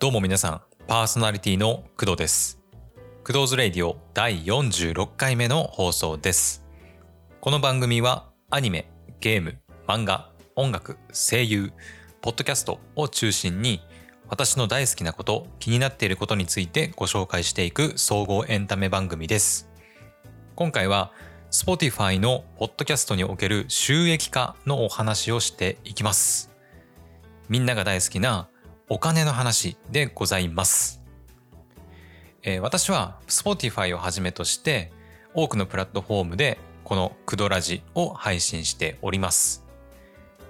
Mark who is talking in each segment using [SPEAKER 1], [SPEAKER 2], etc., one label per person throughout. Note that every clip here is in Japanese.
[SPEAKER 1] どうも皆さん、パーソナリティの工藤です。工藤ズレイディオ第46回目の放送です。この番組はアニメ、ゲーム、漫画、音楽、声優、ポッドキャストを中心に私の大好きなこと、気になっていることについてご紹介していく総合エンタメ番組です。今回は Spotify のポッドキャストにおける収益化のお話をしていきます。みんなが大好きなお金の話でございます。えー私は Spotify をはじめとして多くのプラットフォームでこのクドラジを配信しております。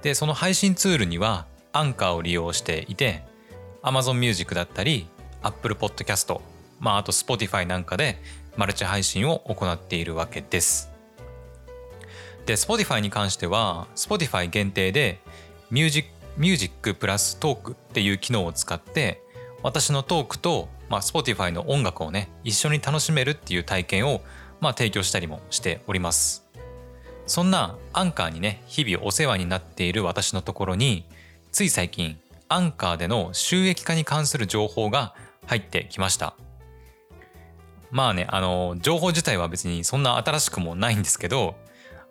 [SPEAKER 1] で、その配信ツールにはアンカーを利用していて Amazon Music だったり Apple Podcast、まああと Spotify なんかでマルチ配信を行っているわけです。で、Spotify に関しては Spotify 限定でミュージックミュージックプラストークっていう機能を使って私のトークと、まあ、Spotify の音楽をね一緒に楽しめるっていう体験を、まあ、提供したりもしております。そんなアンカーにね日々お世話になっている私のところについ最近アンカーでの収益化に関する情報が入ってきました。まあねあの情報自体は別にそんな新しくもないんですけど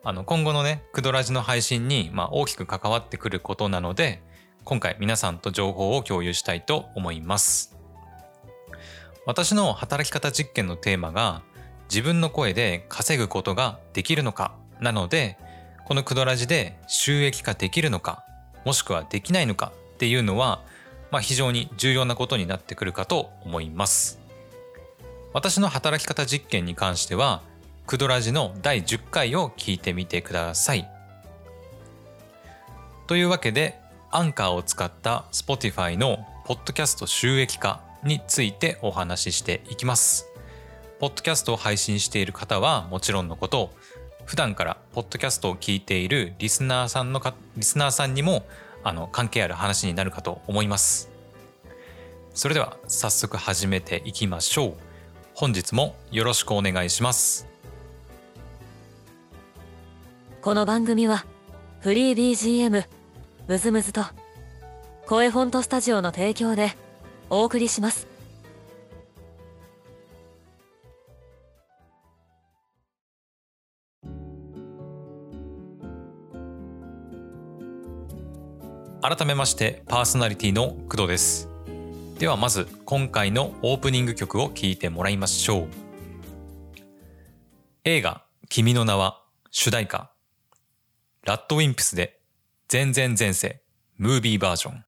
[SPEAKER 1] あの今後のねクドラジの配信に、まあ、大きく関わってくることなので今回皆さんと情報を共有したいと思います。私の働き方実験のテーマが自分の声で稼ぐことができるのかなのでこのクドラジで収益化できるのかもしくはできないのかっていうのは、まあ、非常に重要なことになってくるかと思います。私の働き方実験に関してはクドラジの第10回を聞いてみてください。というわけでアンカーを使った Spotify のポッドキャスト収益化についてお話ししていきます。ポッドキャストを配信している方はもちろんのこと普段からポッドキャストを聞いているリスナーさんのかリスナーさんにもあの関係ある話になるかと思います。それでは早速始めていきましょう。本日もよろしくお願いします。
[SPEAKER 2] この番組はフリー BGM ムズムズと声フォントスタジオの提供でお送りします。
[SPEAKER 1] 改めましてパーソナリティの工藤です。ではまず今回のオープニング曲を聴いてもらいましょう。映画「君の名は」主題歌ラッドウィンプスで全然前世ムービーバージョン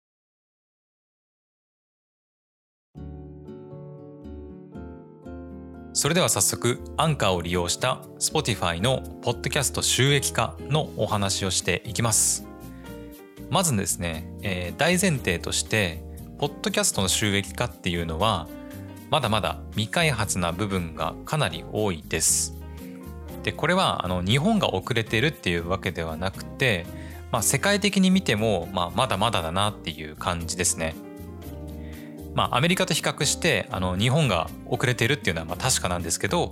[SPEAKER 1] それでは早速アンカーを利用した Spotify のポッドキャスト収益化のお話をしていきますまずですね、えー大前提としてポッドキャストの収益化っていうのはまだまだ未開発な部分がかなり多いです。でこれはあの日本が遅れてるっていうわけではなくて、まあ、世界的に見ても、まあ、まだまだだなっていう感じですね。まあアメリカと比較してあの日本が遅れてるっていうのはまあ確かなんですけど、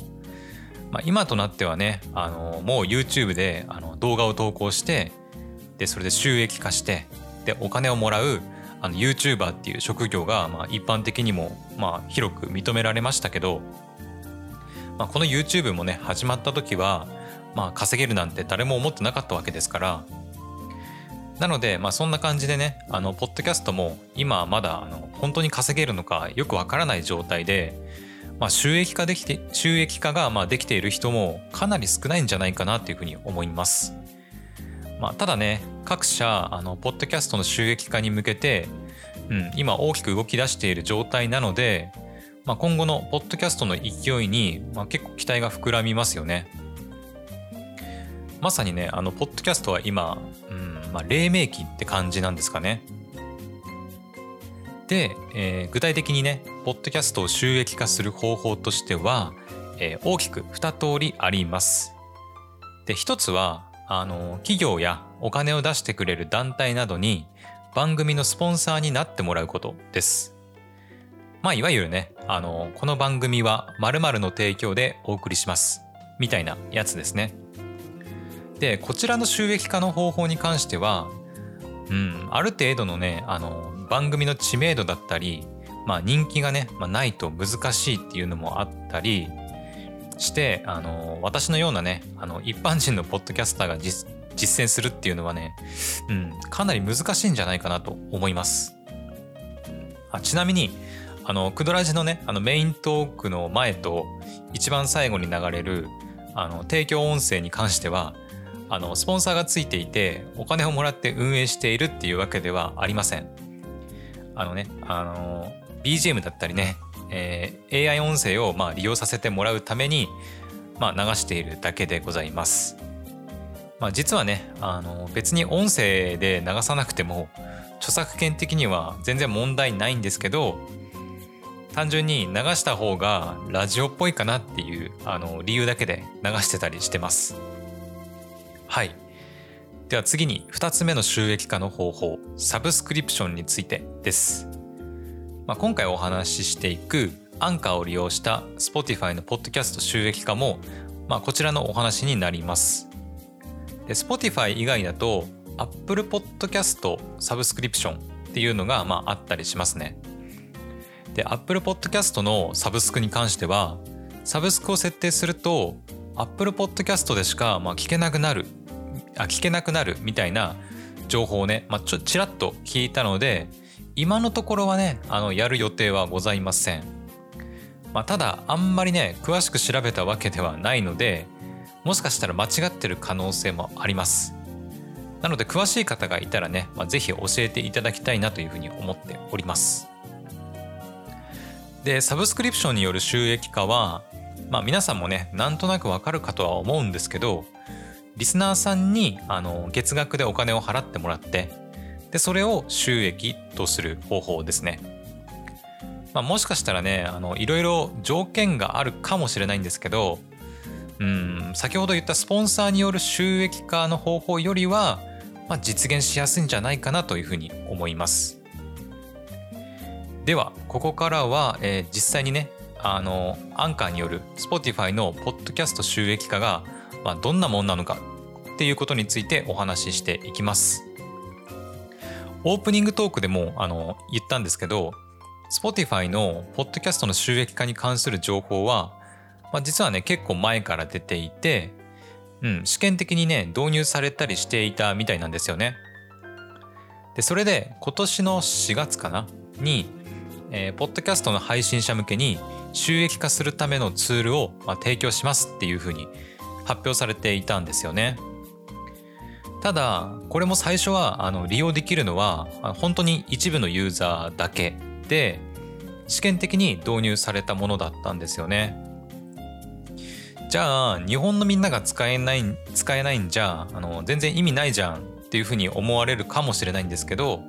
[SPEAKER 1] まあ、今となってはねあのもう YouTube であの動画を投稿してでそれで収益化してでお金をもらうあの YouTuber っていう職業がまあ一般的にもまあ広く認められましたけど、まあ、この YouTube もね始まった時はまあ稼げるなんて誰も思ってなかったわけですからなのでまあそんな感じでねあのポッドキャストも今まだあの本当に稼げるのかよくわからない状態で、まあ、収益化できて収益化がまあできている人もかなり少ないんじゃないかなというふうに思います。まあ、ただね各社あのポッドキャストの収益化に向けて、うん、今大きく動き出している状態なので、まあ、今後のポッドキャストの勢いに、まあ、結構期待が膨らみますよね。まさにねあのポッドキャストは今、うんまあ、黎明期って感じなんですかね。で、えー具体的にねポッドキャストを収益化する方法としては、えー大きく2通りあります。で一つはあの企業やお金を出してくれる団体などに番組のスポンサーになってもらうことです。まあいわゆるねあのこの番組は〇〇の提供でお送りしますみたいなやつですね。でこちらの収益化の方法に関しては、うん、ある程度のねあの番組の知名度だったり、まあ、人気がね、まあ、ないと難しいっていうのもあったりしてあの私のようなねあの一般人のポッドキャスターが実践するっていうのはね、うん、かなり難しいんじゃないかなと思います。あちなみにあのクドラジのねあのメイントークの前と一番最後に流れるあの提供音声に関してはあのスポンサーがついていてお金をもらって運営しているっていうわけではありません。あのねあの BGM だったりね、えー、AI 音声をまあ利用させてもらうために、まあ、流しているだけでございます。まあ、実はねあの別に音声で流さなくても著作権的には全然問題ないんですけど単純に流した方がラジオっぽいかなっていうあの理由だけで流してたりしてます。はい。では次に2つ目の収益化の方法、サブスクリプションについてです。まあ、今回お話ししていくアンカーを利用した Spotify のポッドキャスト収益化も、まあ、こちらのお話になります。で Spotify 以外だと Apple Podcast サブスクリプションっていうのがまああったりしますね。で Apple Podcast のサブスクに関してはサブスクを設定すると Apple Podcast でしかまあ聞けなくなるあ聞けなくなるみたいな情報をね、まあ、ちょちらっと聞いたので今のところはねあのやる予定はございません、まあ、ただあんまりね詳しく調べたわけではないのでもしかしたら間違ってる可能性もあります。なので詳しい方がいたらね、まあ、ぜひ教えていただきたいなというふうに思っております。でサブスクリプションによる収益化はまあ皆さんもねなんとなくわかるかとは思うんですけどリスナーさんにあの月額でお金を払ってもらってでそれを収益とする方法ですね。まあ、もしかしたらねあのいろいろ条件があるかもしれないんですけどうん先ほど言ったスポンサーによる収益化の方法よりは、まあ、実現しやすいんじゃないかなというふうに思います。ではここからは、えー、実際にねあのアンカーによる Spotify のポッドキャスト収益化が、まあ、どんなもんなのかっていうことについてお話ししていきます。オープニングトークでもあの言ったんですけど Spotify のポッドキャストの収益化に関する情報は、まあ、実はね結構前から出ていて、うん、試験的にね導入されたりしていたみたいなんですよね。でそれで今年の4月かなに、えー、ポッドキャストの配信者向けに収益化するためのツールを、まあ、提供しますっていうふうに発表されていたんですよね。ただこれも最初はあの利用できるのは本当に一部のユーザーだけで試験的に導入されたものだったんですよね。じゃあ日本のみんなが使えない使えないんじゃあの全然意味ないじゃんっていうふうに思われるかもしれないんですけど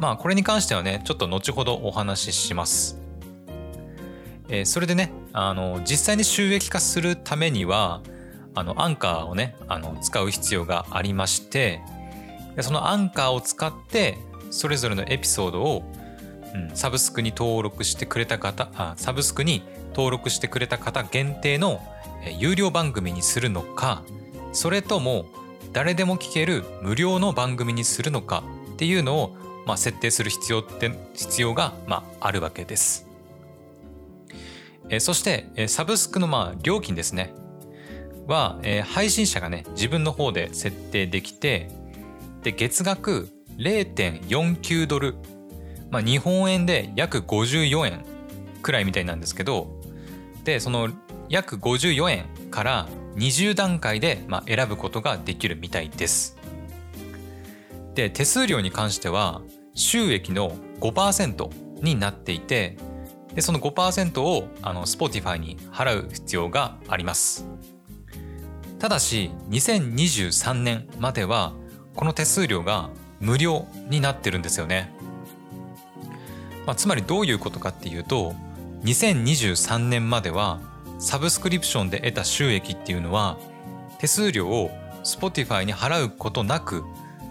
[SPEAKER 1] まあこれに関してはねちょっと後ほどお話しします。えー、それでねあの実際に収益化するためにはあのアンカーをねあの使う必要がありましてそのアンカーを使ってそれぞれのエピソードを、うん、サブスクに登録してくれた方あサブスクに登録してくれた方限定の有料番組にするのかそれとも誰でも聞ける無料の番組にするのかっていうのを、まあ、設定する必要って必要が、まあ、あるわけです。えそして、えサブスクのまあ料金ですね。は、え、配信者がね自分の方で設定できてで月額0.49ドル、まあ、日本円で約54円くらいみたいなんですけどでその約54円から20段階で、まあ、選ぶことができるみたいです。で手数料に関しては収益の5%になっていてでその5%をあの Spotify に払う必要があります。ただし2023年まではこの手数料が無料になってるんですよね。まあ、つまりどういうことかっていうと2023年まではサブスクリプションで得た収益っていうのは手数料を Spotify に払うことなく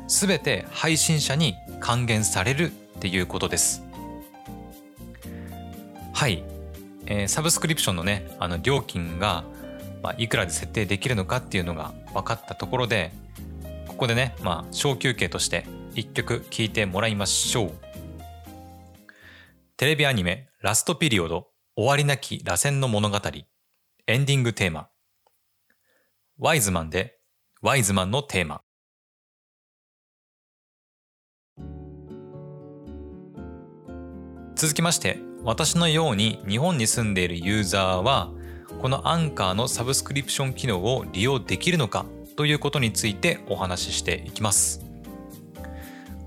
[SPEAKER 1] 全て配信者に還元されるっていうことです。はい、えー、サブスクリプションのねあの料金がまあ、いくらで設定できるのかっていうのが分かったところでここでね、まあ、小休憩として一曲聴いてもらいましょう。テレビアニメラストピリオド終わりなき螺旋の物語。エンディングテーマ。ワイズマンでワイズマンのテーマ。続きまして私のように日本に住んでいるユーザーはこのアンカーのサブスクリプション機能を利用できるのかということについてお話ししていきます。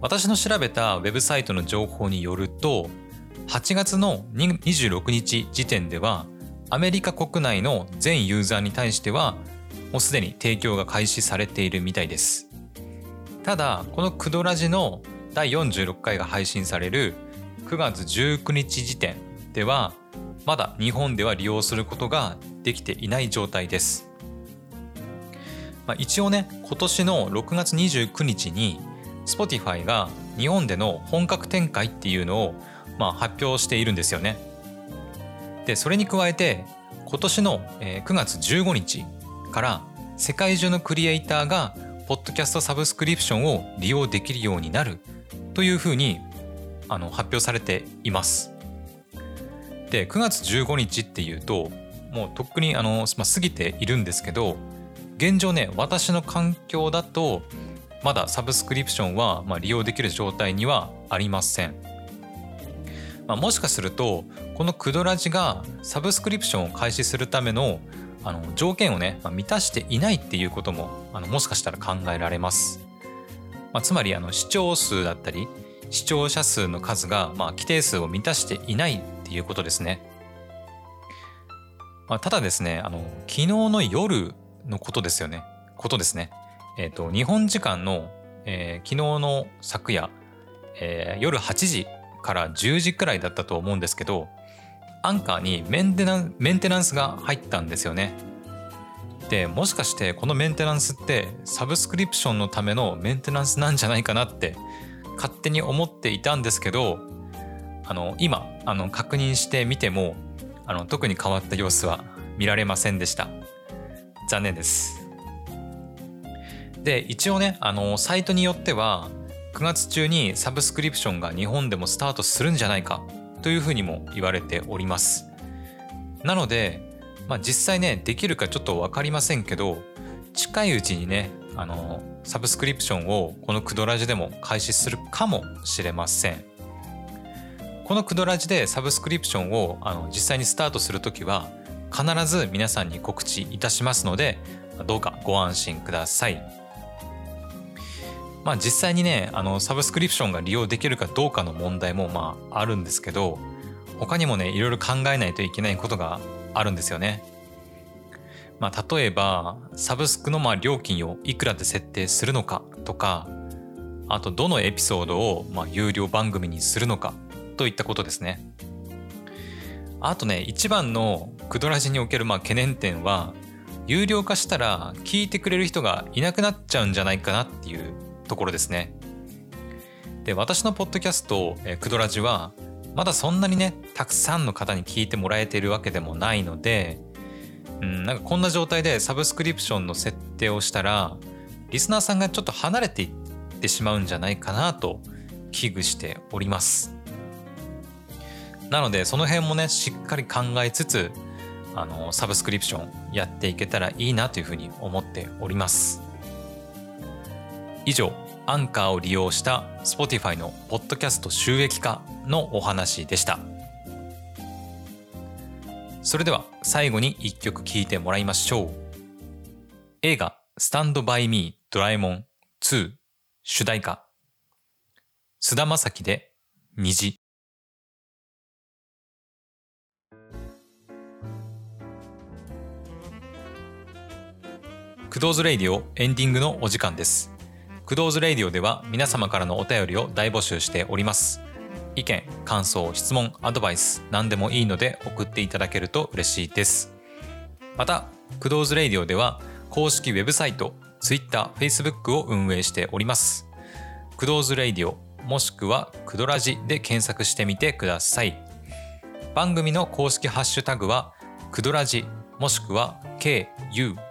[SPEAKER 1] 私の調べたウェブサイトの情報によると8月の26日時点ではアメリカ国内の全ユーザーに対してはもうすでに提供が開始されているみたいです。ただこのクドラジの第46回が配信される9月19日時点ではまだ日本では利用することができていない状態です、まあ、一応ね今年の6月29日に Spotify が日本での本格展開っていうのをまあ発表しているんですよね。でそれに加えて今年の9月15日から世界中のクリエイターがポッドキャストサブスクリプションを利用できるようになるというふうにあの発表されています。で9月15日っていうともうとっくにあの、まあ、過ぎているんですけど現状ね私の環境だとまだサブスクリプションは、まあ、利用できる状態にはありません。まあ、もしかするとこのクドラジがサブスクリプションを開始するためのあの条件をね、まあ、満たしていないっていうこともあのもしかしたら考えられます。まあ、つまりあの視聴数だったり視聴者数の数が、まあ、規定数を満たしていないっていうことですね。まあ、ただですね、あの、昨日の夜のことですよね。ことですね。えっ、ー、と、日本時間の、えー、昨日の昨夜、えー、夜8時から10時くらいだったと思うんですけど、アンカーにメンテナメンテナンスが入ったんですよね。でもしかしてこのメンテナンスってサブスクリプションのためのメンテナンスなんじゃないかなって勝手に思っていたんですけどあの今あの確認してみてもあの特に変わった様子は見られませんでした。残念です。で一応ねあのサイトによっては9月中にサブスクリプションが日本でもスタートするんじゃないかというふうにも言われております。なので、まあ、実際ねできるかちょっと分かりませんけど近いうちにねあのサブスクリプションをこのクドラジでも開始するかもしれません。このクドラジでサブスクリプションをあの実際にスタートするときは必ず皆さんに告知いたしますのでどうかご安心ください。まあ実際にねあのサブスクリプションが利用できるかどうかの問題もまああるんですけど他にもねいろいろ考えないといけないことがあるんですよね。まあ、例えばサブスクのまあ料金をいくらで設定するのかとかあとどのエピソードをまあ有料番組にするのかといったことですね。あとね一番のクドラジにおけるまあ懸念点は有料化したら聞いてくれる人がいなくなっちゃうんじゃないかなっていうところですね。で私のポッドキャスト「クドラジ」はまだそんなにねたくさんの方に聞いてもらえているわけでもないのでうん、なんかこんな状態でサブスクリプションの設定をしたらリスナーさんがちょっと離れていってしまうんじゃないかなと危惧しておりますなのでその辺もねしっかり考えつつあのサブスクリプションやっていけたらいいなというふうに思っております以上アンカーを利用した Spotify のポッドキャスト収益化のお話でした。それでは最後に一曲聴いてもらいましょう。映画スタンドバイミードラえもん2主題歌菅田将暉で虹クドーズレイディオエンディングのお時間です。クドーズレイディオでは皆様からのお便りを大募集しております。意見感想質問アドバイス何でもいいので送っていただけると嬉しいです。またクドーズレイディオでは公式ウェブサイト Twitter、Facebook を運営しております。クドーズレイディオもしくはクドラジで検索してみてください。番組の公式ハッシュタグはクドラジもしくは KUDORADI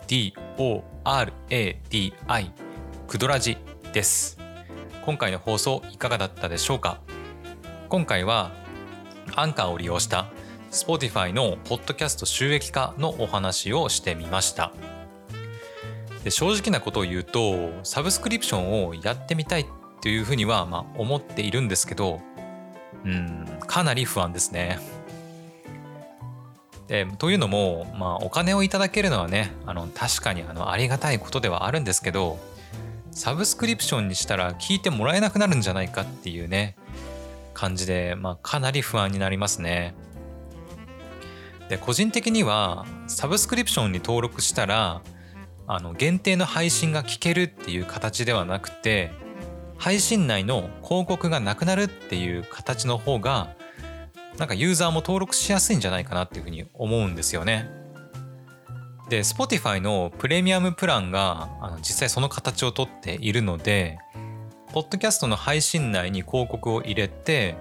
[SPEAKER 1] クドラジです。今回の放送いかがだったでしょうか？今回はアンカーを利用した Spotify のポッドキャスト収益化のお話をしてみました。で正直なことを言うとサブスクリプションをやってみたいというふうにはまあ思っているんですけどうんかなり不安ですね。でというのも、まあ、お金をいただけるのはねあの確かにあのありがたいことではあるんですけどサブスクリプションにしたら聞いてもらえなくなるんじゃないかっていうね感じで、まあ、かなり不安になりますね。で個人的にはサブスクリプションに登録したらあの限定の配信が聞けるっていう形ではなくて配信内の広告がなくなるっていう形の方がなんかユーザーも登録しやすいんじゃないかなっていうふうに思うんですよね。で Spotify のプレミアムプランがあの実際その形をとっているのでポッドキャストの配信内に広告を入れて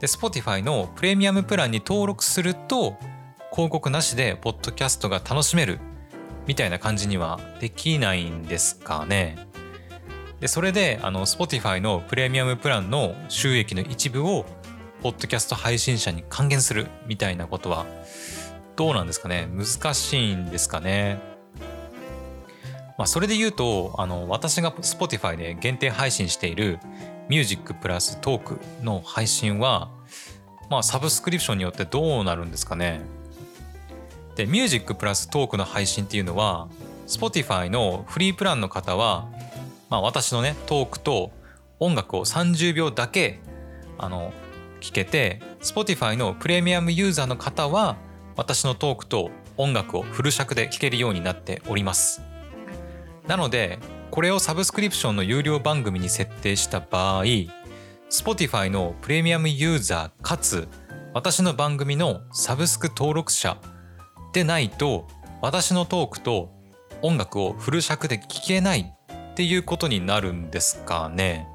[SPEAKER 1] で Spotify のプレミアムプランに登録すると広告なしでポッドキャストが楽しめるみたいな感じにはできないんですかね。でそれであの Spotify のプレミアムプランの収益の一部をポッドキャスト配信者に還元するみたいなことはどうなんですかね？難しいんですかね？まあ、それで言うとあの私が Spotify で限定配信しているミュージックプラストークの配信は、まあ、サブスクリプションによってどうなるんですかね。でミュージックプラストークの配信っていうのは Spotify のフリープランの方は、まあ、私のねトークと音楽を30秒だけあの聞けて Spotify のプレミアムユーザーの方は私のトークと音楽をフル尺で聴けるようになっております。なのでこれをサブスクリプションの有料番組に設定した場合 Spotify のプレミアムユーザーかつ私の番組のサブスク登録者でないと私のトークと音楽をフル尺で聴けないっていうことになるんですかね。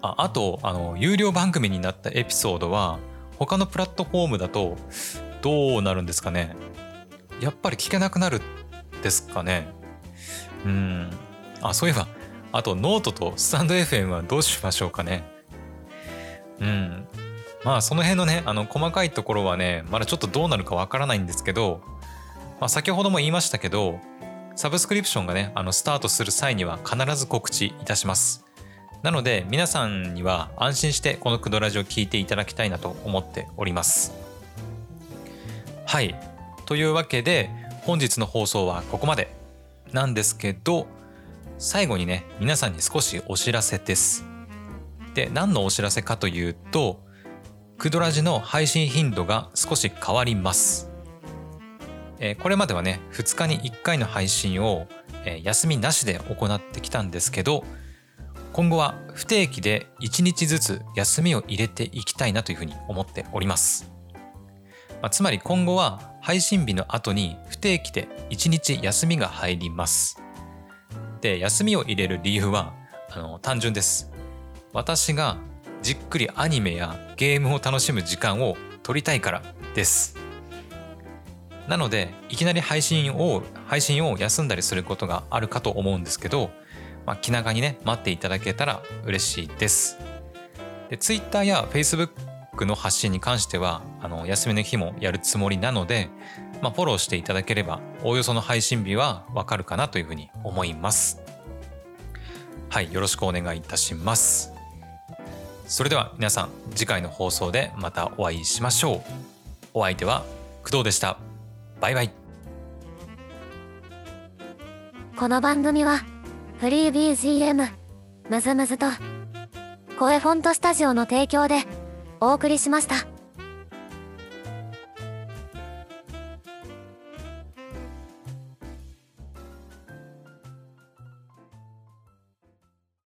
[SPEAKER 1] ああとあの有料番組になったエピソードは他のプラットフォームだとどうなるんですかね。やっぱり聞けなくなるですかね。うん。あそういえばあとノートとスタンド FM はどうしましょうかね。うん。まあその辺のねあの細かいところはねまだちょっとどうなるかわからないんですけど、まあ、先ほども言いましたけどサブスクリプションがねあのスタートする際には必ず告知いたします。なので皆さんには安心してこのクドラジを聞いていただきたいなと思っております。はい。というわけで本日の放送はここまで。なんですけど最後にね皆さんに少しお知らせです。で何のお知らせかというとクドラジの配信頻度が少し変わります。えこれまではね2日に1回の配信を、え休みなしで行ってきたんですけど今後は不定期で1日ずつ休みを入れていきたいなというふうに思っております、まあ、つまり今後は配信日の後に不定期で1日休みが入ります。で休みを入れる理由はあの単純です。私がじっくりアニメやゲームを楽しむ時間を取りたいからです。なのでいきなり配信を配信を休んだりすることがあるかと思うんですけど、まあ、気長にね待っていただけたら嬉しいです。で Twitter や Facebook の発信に関してはあの休みの日もやるつもりなので、まあ、フォローしていただければおおよその配信日はわかるかなというふうに思います。はいよろしくお願いいたします。それでは皆さん次回の放送でまたお会いしましょう。お相手は工藤でした。バイバイ。
[SPEAKER 2] この番組はフリー BGM むずむずと声フォントスタジオの提供でお送りしました。